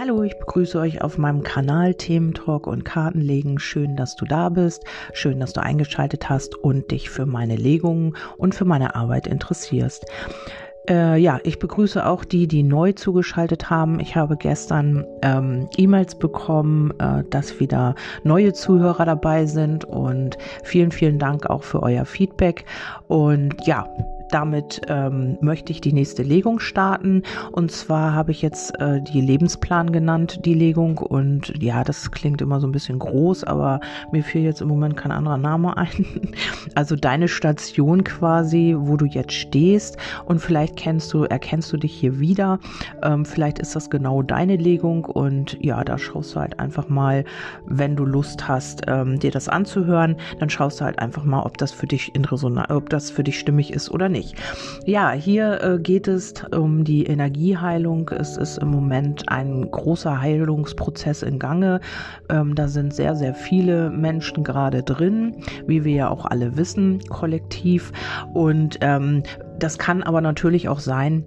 Hallo, ich begrüße euch auf meinem Kanal Thementalk und Kartenlegen. Schön, dass du da bist. Schön, dass du eingeschaltet hast und dich für meine Legungen und für meine Arbeit interessierst. Äh, ja, ich begrüße auch die, die neu zugeschaltet haben. Ich habe gestern ähm, E-Mails bekommen, äh, dass wieder neue Zuhörer dabei sind und vielen, vielen Dank auch für euer Feedback. Und ja, damit ähm, möchte ich die nächste Legung starten. Und zwar habe ich jetzt äh, die Lebensplan genannt, die Legung. Und ja, das klingt immer so ein bisschen groß, aber mir fiel jetzt im Moment kein anderer Name ein. Also deine Station quasi, wo du jetzt stehst. Und vielleicht kennst du, erkennst du dich hier wieder. Ähm, vielleicht ist das genau deine Legung. Und ja, da schaust du halt einfach mal, wenn du Lust hast, ähm, dir das anzuhören, dann schaust du halt einfach mal, ob das für dich in Resonanz, ob das für dich stimmig ist oder nicht nicht. Ja, hier äh, geht es um die Energieheilung. Es ist im Moment ein großer Heilungsprozess in Gange. Ähm, da sind sehr, sehr viele Menschen gerade drin, wie wir ja auch alle wissen, kollektiv. Und ähm, das kann aber natürlich auch sein,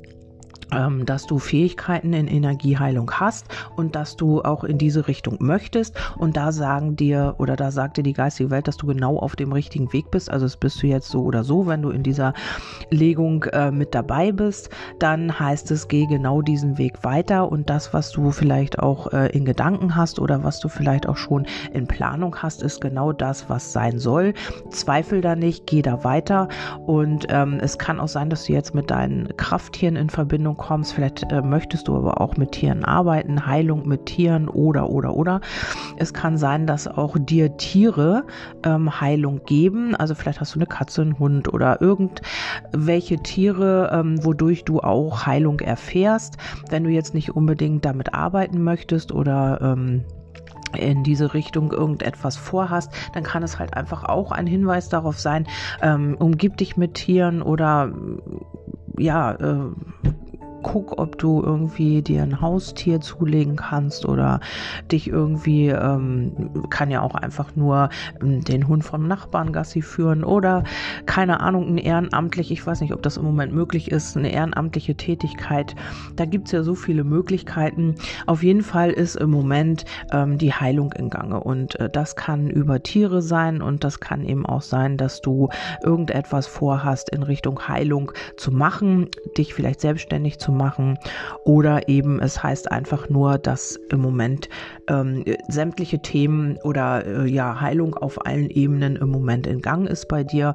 dass du Fähigkeiten in Energieheilung hast und dass du auch in diese Richtung möchtest. Und da sagen dir oder da sagt dir die geistige Welt, dass du genau auf dem richtigen Weg bist. Also es bist du jetzt so oder so, wenn du in dieser Legung äh, mit dabei bist, dann heißt es, geh genau diesen Weg weiter und das, was du vielleicht auch äh, in Gedanken hast oder was du vielleicht auch schon in Planung hast, ist genau das, was sein soll. Zweifel da nicht, geh da weiter und ähm, es kann auch sein, dass du jetzt mit deinen Krafttieren in Verbindung kommst. Vielleicht äh, möchtest du aber auch mit Tieren arbeiten, Heilung mit Tieren oder, oder, oder. Es kann sein, dass auch dir Tiere ähm, Heilung geben. Also vielleicht hast du eine Katze, einen Hund oder irgendwelche Tiere, ähm, wodurch du auch Heilung erfährst. Wenn du jetzt nicht unbedingt damit arbeiten möchtest oder ähm, in diese Richtung irgendetwas vorhast, dann kann es halt einfach auch ein Hinweis darauf sein, ähm, umgib dich mit Tieren oder ja, äh, guck, ob du irgendwie dir ein Haustier zulegen kannst oder dich irgendwie, ähm, kann ja auch einfach nur ähm, den Hund vom Nachbarn Gassi führen oder keine Ahnung, ein ehrenamtlich, ich weiß nicht, ob das im Moment möglich ist, eine ehrenamtliche Tätigkeit. Da gibt es ja so viele Möglichkeiten. Auf jeden Fall ist im Moment ähm, die Heilung in Gange und äh, das kann über Tiere sein und das kann eben auch sein, dass du irgendetwas vorhast in Richtung Heilung zu machen, dich vielleicht selbstständig zu machen. Oder eben es heißt einfach nur, dass im Moment ähm, sämtliche Themen oder äh, ja Heilung auf allen Ebenen im Moment in Gang ist bei dir.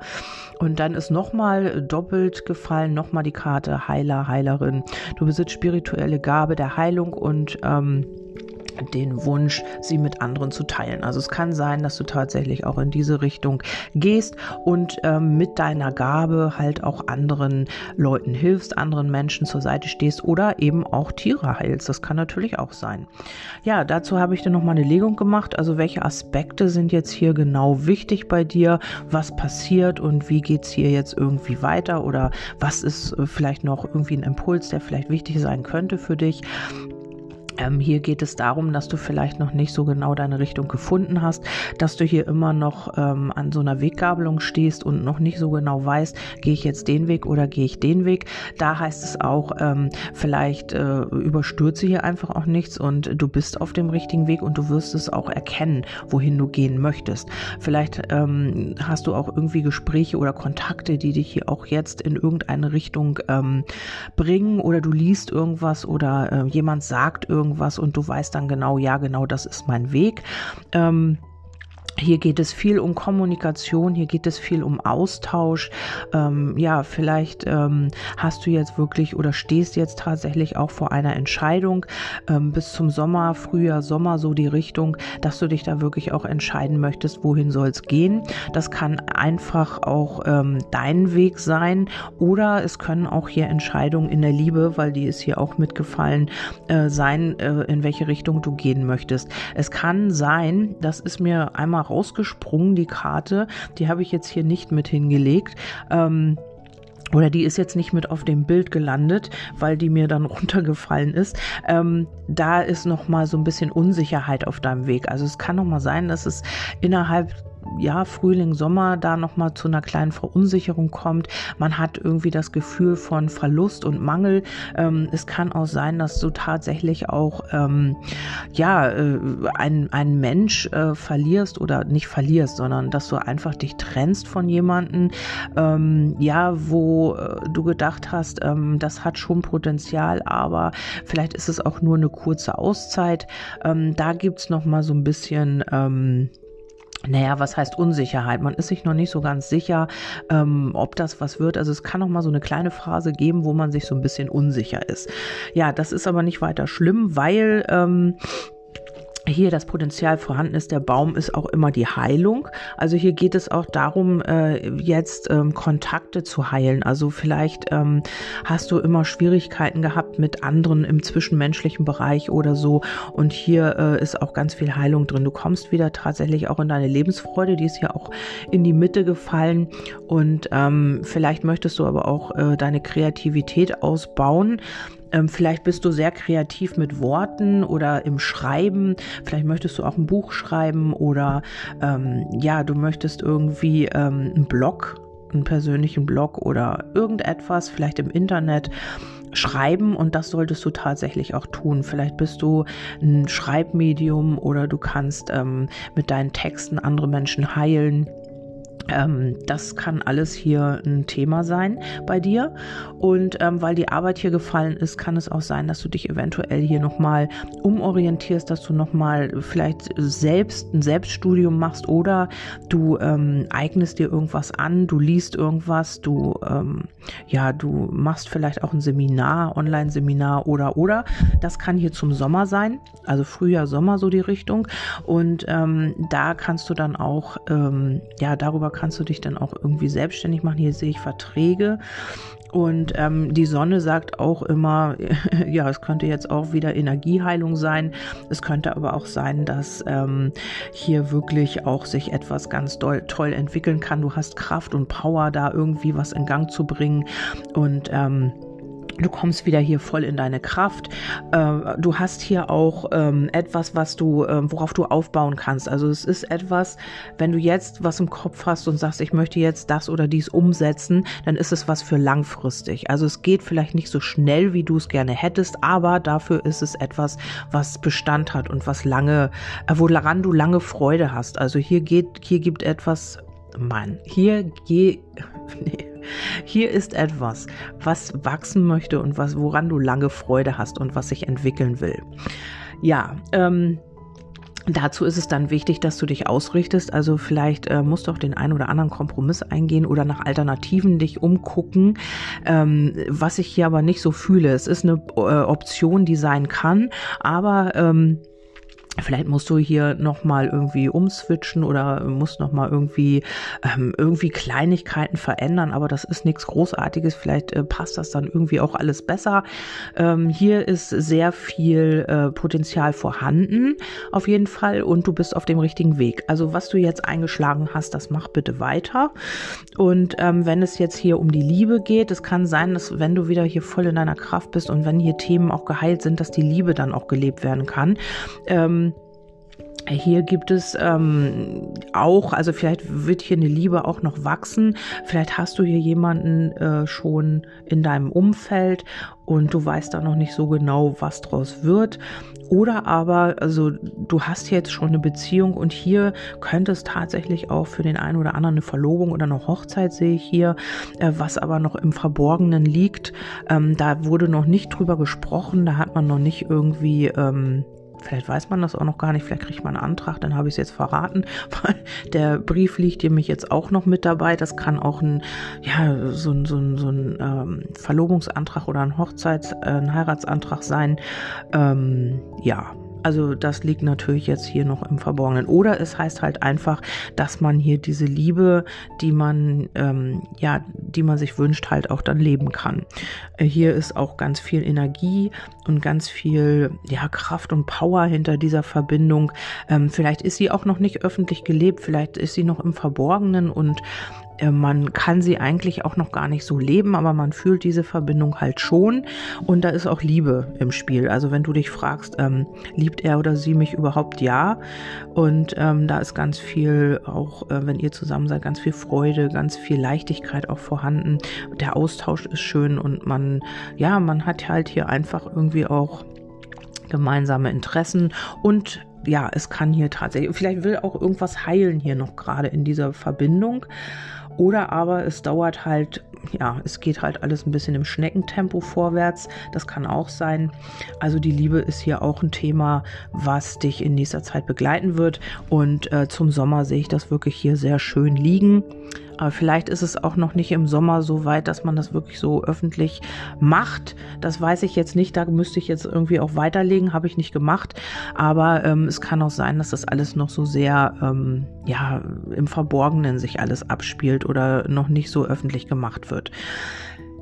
Und dann ist nochmal doppelt gefallen, nochmal die Karte Heiler, Heilerin. Du besitzt spirituelle Gabe der Heilung und ähm, den Wunsch, sie mit anderen zu teilen. Also es kann sein, dass du tatsächlich auch in diese Richtung gehst und ähm, mit deiner Gabe halt auch anderen Leuten hilfst, anderen Menschen zur Seite stehst oder eben auch Tiere heilst. Das kann natürlich auch sein. Ja, dazu habe ich dann nochmal eine Legung gemacht. Also welche Aspekte sind jetzt hier genau wichtig bei dir? Was passiert und wie geht es hier jetzt irgendwie weiter? Oder was ist äh, vielleicht noch irgendwie ein Impuls, der vielleicht wichtig sein könnte für dich? Ähm, hier geht es darum, dass du vielleicht noch nicht so genau deine Richtung gefunden hast, dass du hier immer noch ähm, an so einer Weggabelung stehst und noch nicht so genau weißt, gehe ich jetzt den Weg oder gehe ich den Weg. Da heißt es auch, ähm, vielleicht äh, überstürze hier einfach auch nichts und du bist auf dem richtigen Weg und du wirst es auch erkennen, wohin du gehen möchtest. Vielleicht ähm, hast du auch irgendwie Gespräche oder Kontakte, die dich hier auch jetzt in irgendeine Richtung ähm, bringen oder du liest irgendwas oder äh, jemand sagt irgendwas irgendwas und du weißt dann genau, ja, genau, das ist mein Weg. Ähm, hier geht es viel um Kommunikation, hier geht es viel um Austausch. Ähm, ja, vielleicht ähm, hast du jetzt wirklich oder stehst jetzt tatsächlich auch vor einer Entscheidung ähm, bis zum Sommer, Frühjahr, Sommer so die Richtung, dass du dich da wirklich auch entscheiden möchtest, wohin soll es gehen. Das kann einfach auch ähm, dein Weg sein oder es können auch hier Entscheidungen in der Liebe, weil die ist hier auch mitgefallen, äh, sein, äh, in welche Richtung du gehen möchtest. Es kann sein, das ist mir einmal rausgesprungen, die Karte. Die habe ich jetzt hier nicht mit hingelegt. Ähm, oder die ist jetzt nicht mit auf dem Bild gelandet, weil die mir dann runtergefallen ist. Ähm, da ist noch mal so ein bisschen Unsicherheit auf deinem Weg. Also es kann noch mal sein, dass es innerhalb ja, Frühling, Sommer da nochmal zu einer kleinen Verunsicherung kommt. Man hat irgendwie das Gefühl von Verlust und Mangel. Ähm, es kann auch sein, dass du tatsächlich auch, ähm, ja, äh, ein, ein Mensch äh, verlierst oder nicht verlierst, sondern dass du einfach dich trennst von jemandem, ähm, ja, wo äh, du gedacht hast, ähm, das hat schon Potenzial, aber vielleicht ist es auch nur eine kurze Auszeit. Ähm, da gibt's noch mal so ein bisschen ähm, naja, was heißt Unsicherheit? Man ist sich noch nicht so ganz sicher, ähm, ob das was wird. Also es kann noch mal so eine kleine Phase geben, wo man sich so ein bisschen unsicher ist. Ja, das ist aber nicht weiter schlimm, weil ähm, hier das Potenzial vorhanden ist, der Baum ist auch immer die Heilung. Also hier geht es auch darum, äh, jetzt ähm, Kontakte zu heilen. Also vielleicht ähm, hast du immer Schwierigkeiten gehabt mit anderen im zwischenmenschlichen Bereich oder so. Und hier äh, ist auch ganz viel Heilung drin. Du kommst wieder tatsächlich auch in deine Lebensfreude, die ist hier auch in die Mitte gefallen. Und ähm, vielleicht möchtest du aber auch äh, deine Kreativität ausbauen. Ähm, vielleicht bist du sehr kreativ mit Worten oder im Schreiben. Vielleicht möchtest du auch ein Buch schreiben oder ähm, ja, du möchtest irgendwie ähm, einen Blog, einen persönlichen Blog oder irgendetwas, vielleicht im Internet schreiben und das solltest du tatsächlich auch tun. Vielleicht bist du ein Schreibmedium oder du kannst ähm, mit deinen Texten andere Menschen heilen ähm, das kann alles hier ein Thema sein bei dir. Und ähm, weil die Arbeit hier gefallen ist, kann es auch sein, dass du dich eventuell hier nochmal umorientierst, dass du nochmal vielleicht selbst ein Selbststudium machst oder du ähm, eignest dir irgendwas an, du liest irgendwas, du, ähm, ja, du machst vielleicht auch ein Seminar, Online-Seminar oder, oder. Das kann hier zum Sommer sein, also Frühjahr, Sommer so die Richtung. Und ähm, da kannst du dann auch, ähm, ja, darüber kannst du dich dann auch irgendwie selbstständig machen. Hier sehe ich Verträge. Und ähm, die Sonne sagt auch immer, ja, es könnte jetzt auch wieder Energieheilung sein. Es könnte aber auch sein, dass ähm, hier wirklich auch sich etwas ganz doll, toll entwickeln kann. Du hast Kraft und Power, da irgendwie was in Gang zu bringen. Und ähm, Du kommst wieder hier voll in deine Kraft. Äh, du hast hier auch ähm, etwas, was du, äh, worauf du aufbauen kannst. Also es ist etwas, wenn du jetzt was im Kopf hast und sagst, ich möchte jetzt das oder dies umsetzen, dann ist es was für langfristig. Also es geht vielleicht nicht so schnell, wie du es gerne hättest, aber dafür ist es etwas, was Bestand hat und was lange, äh, woran du lange Freude hast. Also hier geht, hier gibt etwas, Mann, hier geht, nee hier ist etwas, was wachsen möchte und was, woran du lange Freude hast und was sich entwickeln will. Ja, ähm, Dazu ist es dann wichtig, dass du dich ausrichtest. Also vielleicht äh, musst du auch den einen oder anderen Kompromiss eingehen oder nach Alternativen dich umgucken. Ähm, was ich hier aber nicht so fühle, es ist eine äh, Option, die sein kann, aber ähm, Vielleicht musst du hier nochmal irgendwie umswitchen oder musst nochmal irgendwie, ähm, irgendwie Kleinigkeiten verändern, aber das ist nichts Großartiges. Vielleicht äh, passt das dann irgendwie auch alles besser. Ähm, hier ist sehr viel äh, Potenzial vorhanden, auf jeden Fall, und du bist auf dem richtigen Weg. Also was du jetzt eingeschlagen hast, das mach bitte weiter. Und ähm, wenn es jetzt hier um die Liebe geht, es kann sein, dass wenn du wieder hier voll in deiner Kraft bist und wenn hier Themen auch geheilt sind, dass die Liebe dann auch gelebt werden kann. Ähm, hier gibt es ähm, auch, also vielleicht wird hier eine Liebe auch noch wachsen. Vielleicht hast du hier jemanden äh, schon in deinem Umfeld und du weißt da noch nicht so genau, was draus wird. Oder aber, also du hast jetzt schon eine Beziehung und hier könnte es tatsächlich auch für den einen oder anderen eine Verlobung oder eine Hochzeit sehe ich hier, äh, was aber noch im Verborgenen liegt. Ähm, da wurde noch nicht drüber gesprochen, da hat man noch nicht irgendwie ähm, Vielleicht weiß man das auch noch gar nicht, vielleicht kriegt man einen Antrag, dann habe ich es jetzt verraten, weil der Brief liegt nämlich jetzt auch noch mit dabei. Das kann auch ein, ja, so ein, so ein, so ein ähm, Verlobungsantrag oder ein Hochzeits-, äh, ein Heiratsantrag sein. Ähm, ja, also das liegt natürlich jetzt hier noch im Verborgenen. Oder es heißt halt einfach, dass man hier diese Liebe, die man, ähm, ja, die man sich wünscht, halt auch dann leben kann. Äh, hier ist auch ganz viel Energie und ganz viel, ja, Kraft und Power hinter dieser Verbindung. Ähm, vielleicht ist sie auch noch nicht öffentlich gelebt, vielleicht ist sie noch im Verborgenen und man kann sie eigentlich auch noch gar nicht so leben, aber man fühlt diese Verbindung halt schon und da ist auch Liebe im Spiel. Also wenn du dich fragst, ähm, liebt er oder sie mich überhaupt? Ja. Und ähm, da ist ganz viel, auch äh, wenn ihr zusammen seid, ganz viel Freude, ganz viel Leichtigkeit auch vorhanden. Der Austausch ist schön und man, ja, man hat halt hier einfach irgendwie auch gemeinsame Interessen und ja, es kann hier tatsächlich, vielleicht will auch irgendwas heilen hier noch gerade in dieser Verbindung. Oder aber es dauert halt, ja, es geht halt alles ein bisschen im Schneckentempo vorwärts. Das kann auch sein. Also die Liebe ist hier auch ein Thema, was dich in nächster Zeit begleiten wird. Und äh, zum Sommer sehe ich das wirklich hier sehr schön liegen. Aber vielleicht ist es auch noch nicht im Sommer so weit, dass man das wirklich so öffentlich macht. Das weiß ich jetzt nicht. Da müsste ich jetzt irgendwie auch weiterlegen. Habe ich nicht gemacht. Aber ähm, es kann auch sein, dass das alles noch so sehr ähm, ja im Verborgenen sich alles abspielt oder noch nicht so öffentlich gemacht wird.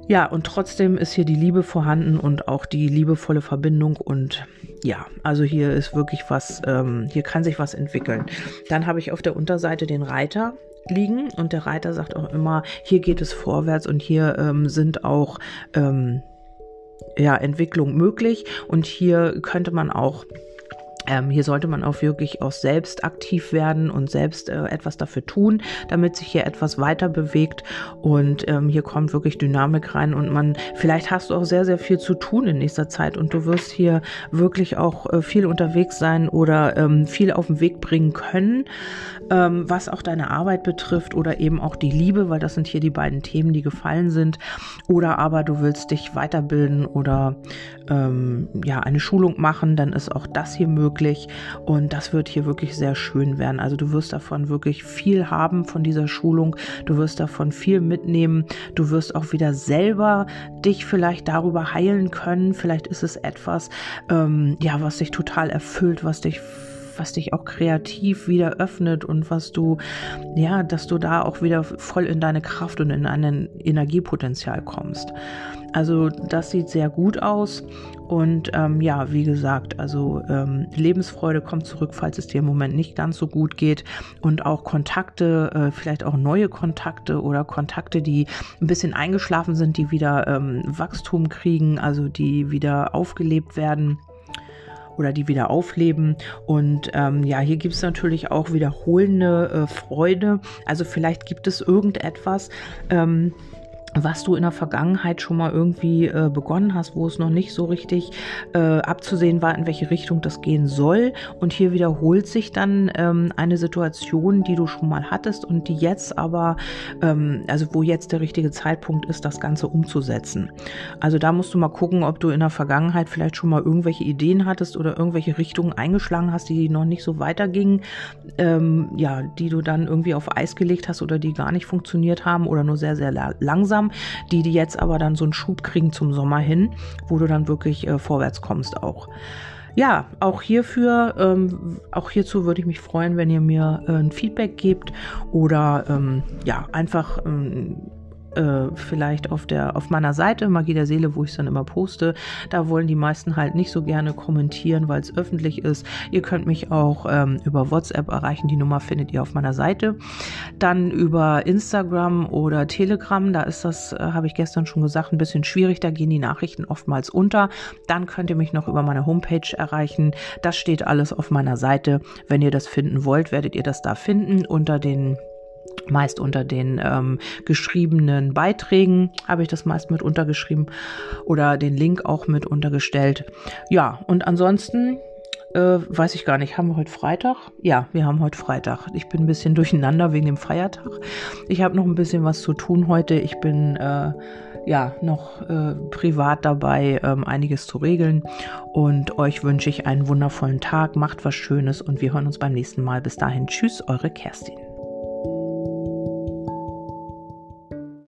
Ja, und trotzdem ist hier die Liebe vorhanden und auch die liebevolle Verbindung und ja, also hier ist wirklich was, ähm, hier kann sich was entwickeln. Dann habe ich auf der Unterseite den Reiter liegen. Und der Reiter sagt auch immer, hier geht es vorwärts und hier ähm, sind auch ähm, ja, Entwicklung möglich. Und hier könnte man auch ähm, hier sollte man auch wirklich auch selbst aktiv werden und selbst äh, etwas dafür tun, damit sich hier etwas weiter bewegt. Und ähm, hier kommt wirklich Dynamik rein und man, vielleicht hast du auch sehr, sehr viel zu tun in nächster Zeit und du wirst hier wirklich auch äh, viel unterwegs sein oder ähm, viel auf den Weg bringen können, ähm, was auch deine Arbeit betrifft oder eben auch die Liebe, weil das sind hier die beiden Themen, die gefallen sind. Oder aber du willst dich weiterbilden oder ähm, ja, eine Schulung machen, dann ist auch das hier möglich möglich. Und das wird hier wirklich sehr schön werden. Also du wirst davon wirklich viel haben von dieser Schulung. Du wirst davon viel mitnehmen. Du wirst auch wieder selber dich vielleicht darüber heilen können. Vielleicht ist es etwas, ähm, ja, was dich total erfüllt, was dich was dich auch kreativ wieder öffnet und was du, ja, dass du da auch wieder voll in deine Kraft und in ein Energiepotenzial kommst. Also das sieht sehr gut aus. Und ähm, ja, wie gesagt, also ähm, Lebensfreude kommt zurück, falls es dir im Moment nicht ganz so gut geht. Und auch Kontakte, äh, vielleicht auch neue Kontakte oder Kontakte, die ein bisschen eingeschlafen sind, die wieder ähm, Wachstum kriegen, also die wieder aufgelebt werden oder die wieder aufleben. Und ähm, ja, hier gibt es natürlich auch wiederholende äh, Freude. Also vielleicht gibt es irgendetwas, ähm, was du in der Vergangenheit schon mal irgendwie äh, begonnen hast, wo es noch nicht so richtig äh, abzusehen war, in welche Richtung das gehen soll. Und hier wiederholt sich dann ähm, eine Situation, die du schon mal hattest und die jetzt aber, ähm, also wo jetzt der richtige Zeitpunkt ist, das Ganze umzusetzen. Also da musst du mal gucken, ob du in der Vergangenheit vielleicht schon mal irgendwelche Ideen hattest oder irgendwelche Richtungen eingeschlagen hast, die noch nicht so weitergingen, ähm, ja, die du dann irgendwie auf Eis gelegt hast oder die gar nicht funktioniert haben oder nur sehr, sehr langsam langsam, die die jetzt aber dann so einen Schub kriegen zum Sommer hin, wo du dann wirklich äh, vorwärts kommst auch. Ja, auch hierfür, ähm, auch hierzu würde ich mich freuen, wenn ihr mir äh, ein Feedback gebt oder ähm, ja, einfach ähm, äh, vielleicht auf der auf meiner Seite Magie der Seele, wo ich es dann immer poste. Da wollen die meisten halt nicht so gerne kommentieren, weil es öffentlich ist. Ihr könnt mich auch ähm, über WhatsApp erreichen. Die Nummer findet ihr auf meiner Seite. Dann über Instagram oder Telegram. Da ist das, äh, habe ich gestern schon gesagt, ein bisschen schwierig. Da gehen die Nachrichten oftmals unter. Dann könnt ihr mich noch über meine Homepage erreichen. Das steht alles auf meiner Seite. Wenn ihr das finden wollt, werdet ihr das da finden unter den meist unter den ähm, geschriebenen Beiträgen habe ich das meist mit untergeschrieben oder den Link auch mit untergestellt. Ja, und ansonsten äh, weiß ich gar nicht, haben wir heute Freitag? Ja, wir haben heute Freitag. Ich bin ein bisschen durcheinander wegen dem Feiertag. Ich habe noch ein bisschen was zu tun heute. Ich bin äh, ja noch äh, privat dabei, ähm, einiges zu regeln. Und euch wünsche ich einen wundervollen Tag. Macht was Schönes und wir hören uns beim nächsten Mal. Bis dahin, tschüss, eure Kerstin.